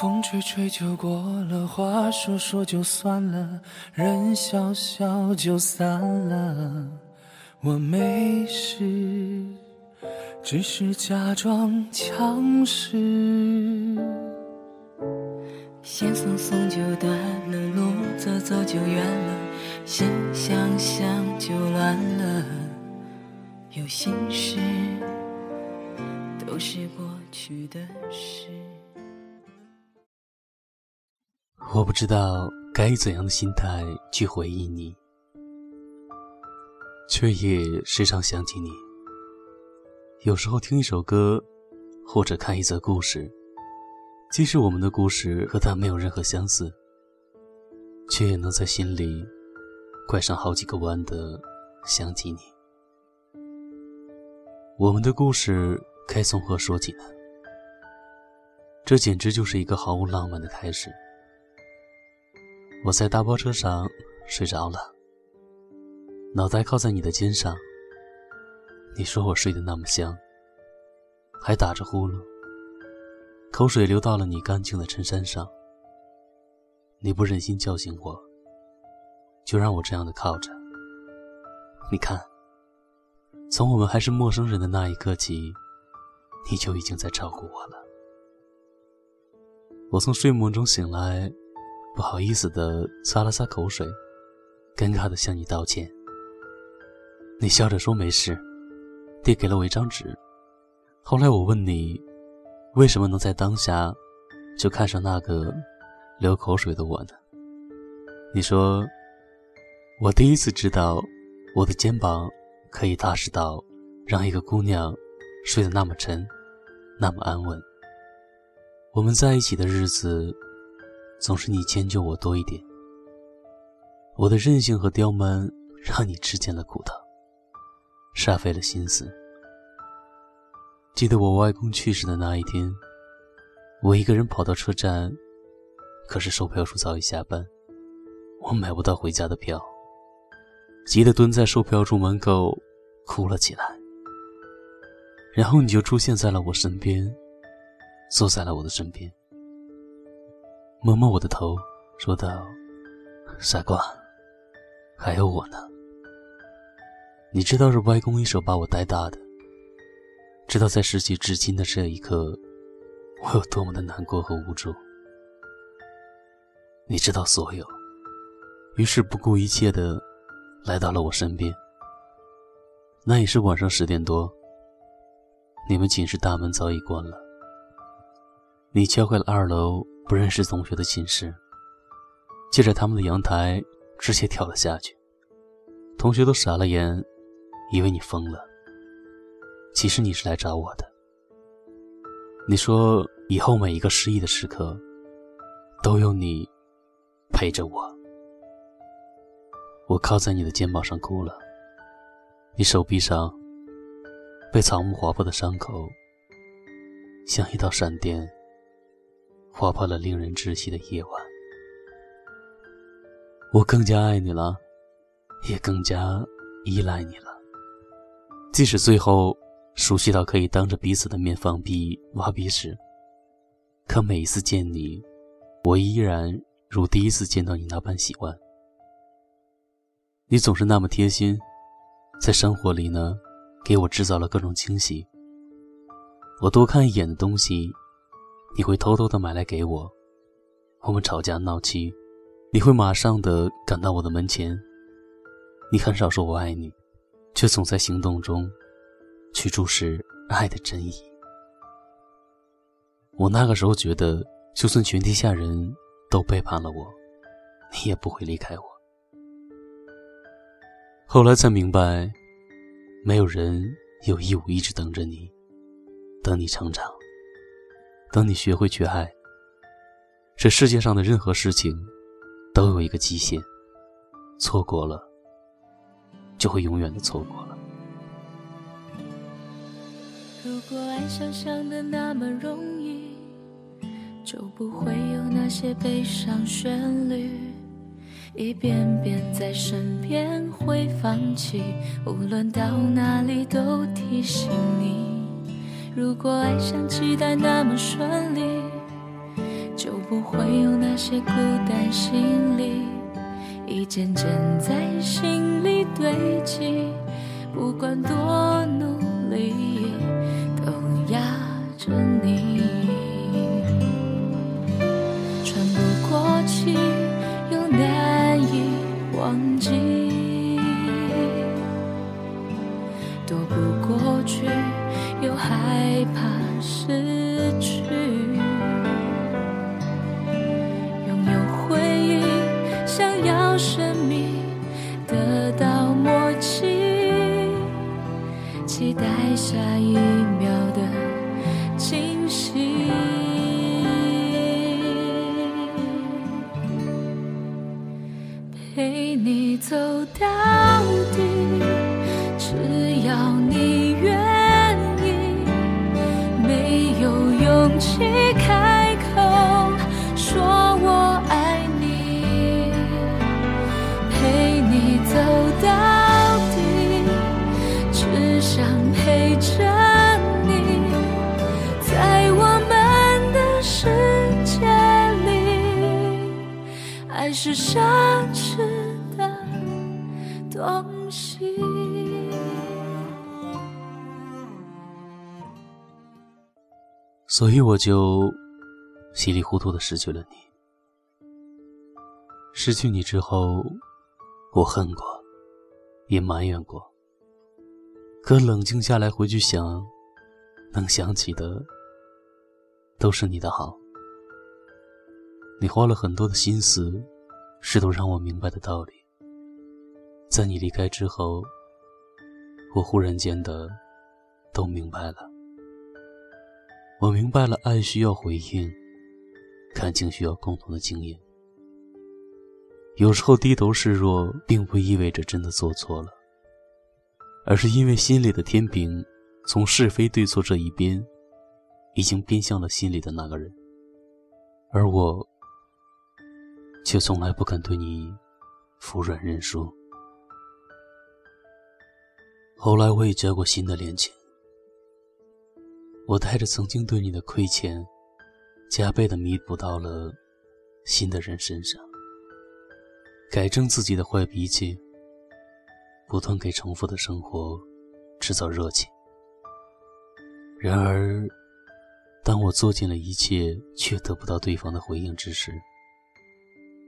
风吹吹就过了，话说说就算了，人笑笑就散了。我没事，只是假装强势。线松松就断了，路走走就远了，心想想就乱了。有心事，都是过去的事。我不知道该以怎样的心态去回忆你，却也时常想起你。有时候听一首歌，或者看一则故事，即使我们的故事和他没有任何相似，却也能在心里拐上好几个弯的想起你。我们的故事该从何说起呢？这简直就是一个毫无浪漫的开始。我在大巴车上睡着了，脑袋靠在你的肩上。你说我睡得那么香，还打着呼噜，口水流到了你干净的衬衫上。你不忍心叫醒我，就让我这样的靠着。你看，从我们还是陌生人的那一刻起，你就已经在照顾我了。我从睡梦中醒来。不好意思的擦了擦口水，尴尬的向你道歉。你笑着说没事，递给了我一张纸。后来我问你，为什么能在当下就看上那个流口水的我呢？你说，我第一次知道我的肩膀可以踏实到让一个姑娘睡得那么沉，那么安稳。我们在一起的日子。总是你迁就我多一点，我的任性和刁蛮让你吃尽了苦头，煞费了心思。记得我外公去世的那一天，我一个人跑到车站，可是售票处早已下班，我买不到回家的票，急得蹲在售票处门口哭了起来。然后你就出现在了我身边，坐在了我的身边。摸摸我的头，说道：“傻瓜，还有我呢。你知道是外公一手把我带大的，知道在失去至亲的这一刻，我有多么的难过和无助。你知道所有，于是不顾一切的来到了我身边。那也是晚上十点多，你们寝室大门早已关了。你敲开了二楼。”不认识同学的寝室，借着他们的阳台直接跳了下去。同学都傻了眼，以为你疯了。其实你是来找我的。你说以后每一个失意的时刻，都有你陪着我。我靠在你的肩膀上哭了。你手臂上被草木划破的伤口，像一道闪电。划破了令人窒息的夜晚，我更加爱你了，也更加依赖你了。即使最后熟悉到可以当着彼此的面放屁、挖鼻屎，可每一次见你，我依然如第一次见到你那般喜欢。你总是那么贴心，在生活里呢，给我制造了各种惊喜。我多看一眼的东西。你会偷偷的买来给我，我们吵架闹气，你会马上的赶到我的门前。你很少说我爱你，却总在行动中去注视爱的真意。我那个时候觉得，就算全天下人都背叛了我，你也不会离开我。后来才明白，没有人有义务一直等着你，等你成长。等你学会去爱，这世界上的任何事情都有一个极限，错过了就会永远的错过了。如果爱想象的那么容易，就不会有那些悲伤旋律，一遍遍在身边会放弃，无论到哪里都提醒你。如果爱像期待那么顺利，就不会有那些孤单行李，一件件在心里堆积。不管多努力，陪你走到底，只要你愿意。没有勇气是奢侈的东西。所以我就稀里糊涂的失去了你。失去你之后，我恨过，也埋怨过。可冷静下来回去想，能想起的都是你的好。你花了很多的心思，试图让我明白的道理。在你离开之后，我忽然间的都明白了。我明白了，爱需要回应，感情需要共同的经营。有时候低头示弱，并不意味着真的做错了。而是因为心里的天平，从是非对错这一边，已经偏向了心里的那个人，而我，却从来不肯对你服软认输。后来我也交过新的恋情，我带着曾经对你的亏欠，加倍的弥补到了新的人身上，改正自己的坏脾气。不断给重复的生活制造热情。然而，当我做尽了一切却得不到对方的回应之时，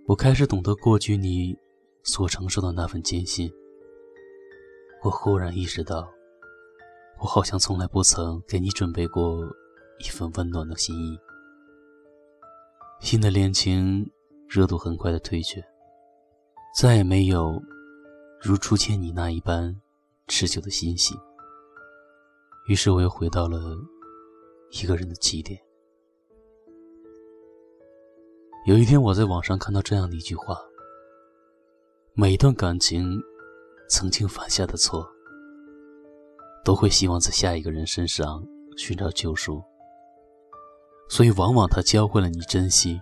我开始懂得过去你所承受的那份艰辛。我忽然意识到，我好像从来不曾给你准备过一份温暖的心意。新的恋情热度很快的退却，再也没有。如初见你那一般持久的欣喜，于是我又回到了一个人的起点。有一天，我在网上看到这样的一句话：每一段感情曾经犯下的错，都会希望在下一个人身上寻找救赎。所以，往往他教会了你珍惜，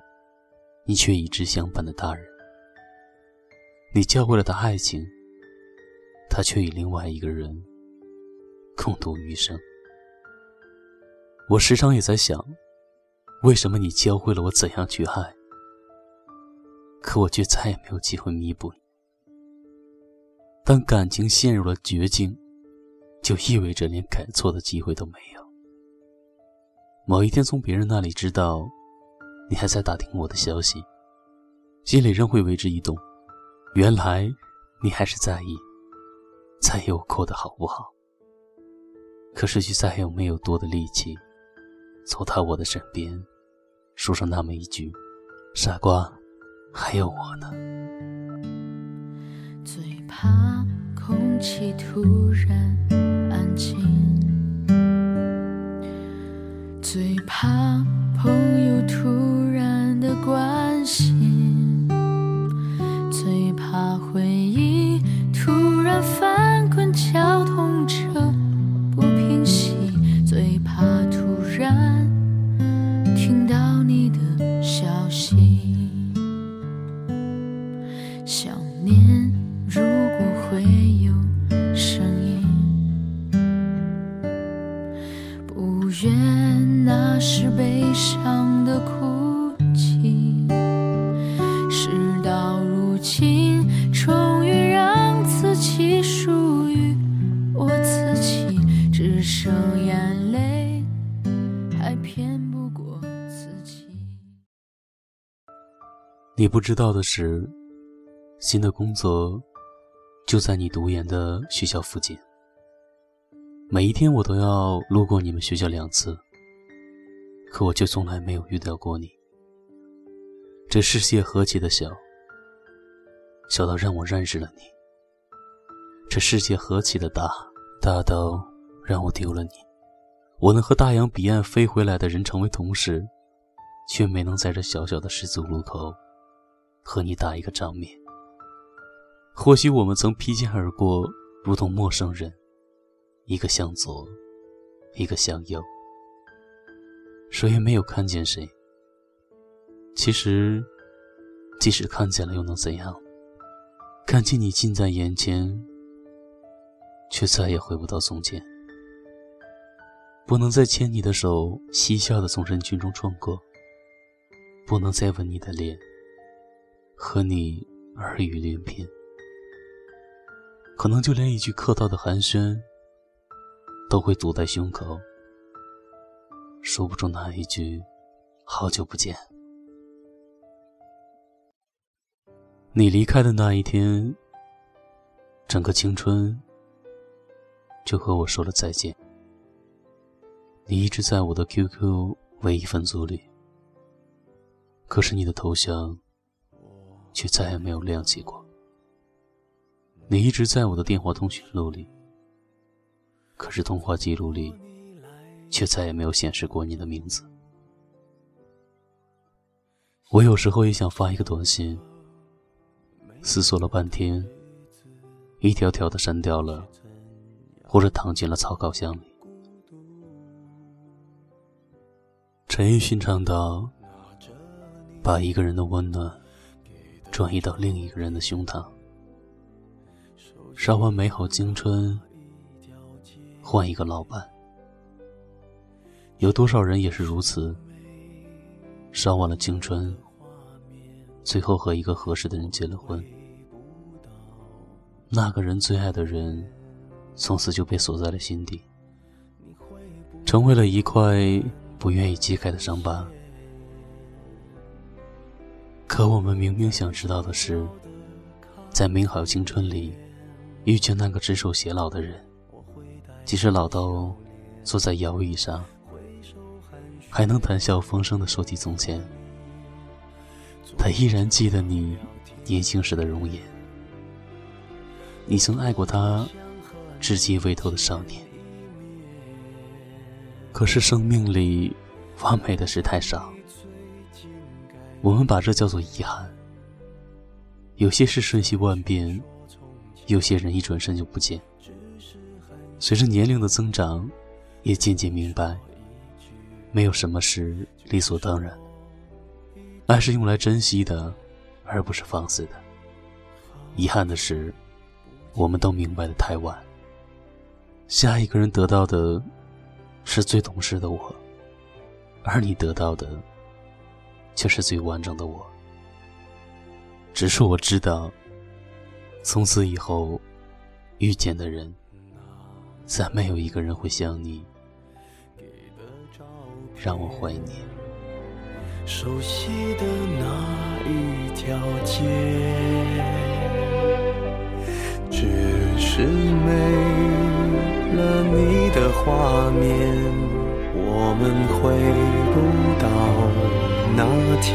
你却与之相反的大人；你教会了他爱情。他却与另外一个人共度余生。我时常也在想，为什么你教会了我怎样去爱，可我却再也没有机会弥补你。当感情陷入了绝境，就意味着连改错的机会都没有。某一天从别人那里知道你还在打听我的消息，心里仍会为之一动。原来你还是在意。在意我过得好不好？可是却再也没有多的力气，走到我的身边，说上那么一句：“傻瓜，还有我呢。”最怕空气突然安静，最怕朋友突然的关想念如果会有声音不愿那是悲伤的哭泣事到如今终于让自己属于我自己只剩眼泪还骗不过自己。你不知道的是新的工作就在你读研的学校附近。每一天我都要路过你们学校两次，可我却从来没有遇到过你。这世界何其的小，小到让我认识了你；这世界何其的大，大到让我丢了你。我能和大洋彼岸飞回来的人成为同事，却没能在这小小的十字路口。和你打一个照面。或许我们曾披肩而过，如同陌生人，一个向左，一个向右，谁也没有看见谁。其实，即使看见了，又能怎样？看见你近在眼前，却再也回不到从前。不能再牵你的手，嬉笑的从人群中穿过；不能再吻你的脸。和你耳语连篇，可能就连一句客套的寒暄，都会堵在胸口，说不出那一句“好久不见”。你离开的那一天，整个青春就和我说了再见。你一直在我的 QQ 唯一分组里，可是你的头像。却再也没有亮起过。你一直在我的电话通讯录里，可是通话记录里，却再也没有显示过你的名字。我有时候也想发一个短信，思索了半天，一条条的删掉了，或者躺进了草稿箱里。陈奕迅唱道：“把一个人的温暖。”转移到另一个人的胸膛，烧完美好青春，换一个老伴。有多少人也是如此，烧完了青春，最后和一个合适的人结了婚。那个人最爱的人，从此就被锁在了心底，成为了一块不愿意揭开的伤疤。可我们明明想知道的是，在美好青春里，遇见那个指手偕老的人，即使老到坐在摇椅上，还能谈笑风生的说起从前。他依然记得你年轻时的容颜，你曾爱过他稚气未透的少年。可是生命里完美的事太少。我们把这叫做遗憾。有些事瞬息万变，有些人一转身就不见。随着年龄的增长，也渐渐明白，没有什么是理所当然。爱是用来珍惜的，而不是放肆的。遗憾的是，我们都明白的太晚。下一个人得到的，是最懂事的我，而你得到的。却是最完整的我。只是我知道，从此以后遇见的人，再没有一个人会像你，让我怀念。熟悉的那一条街，只是没了你的画面，我们回不到。那天，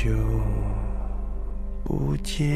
久不见。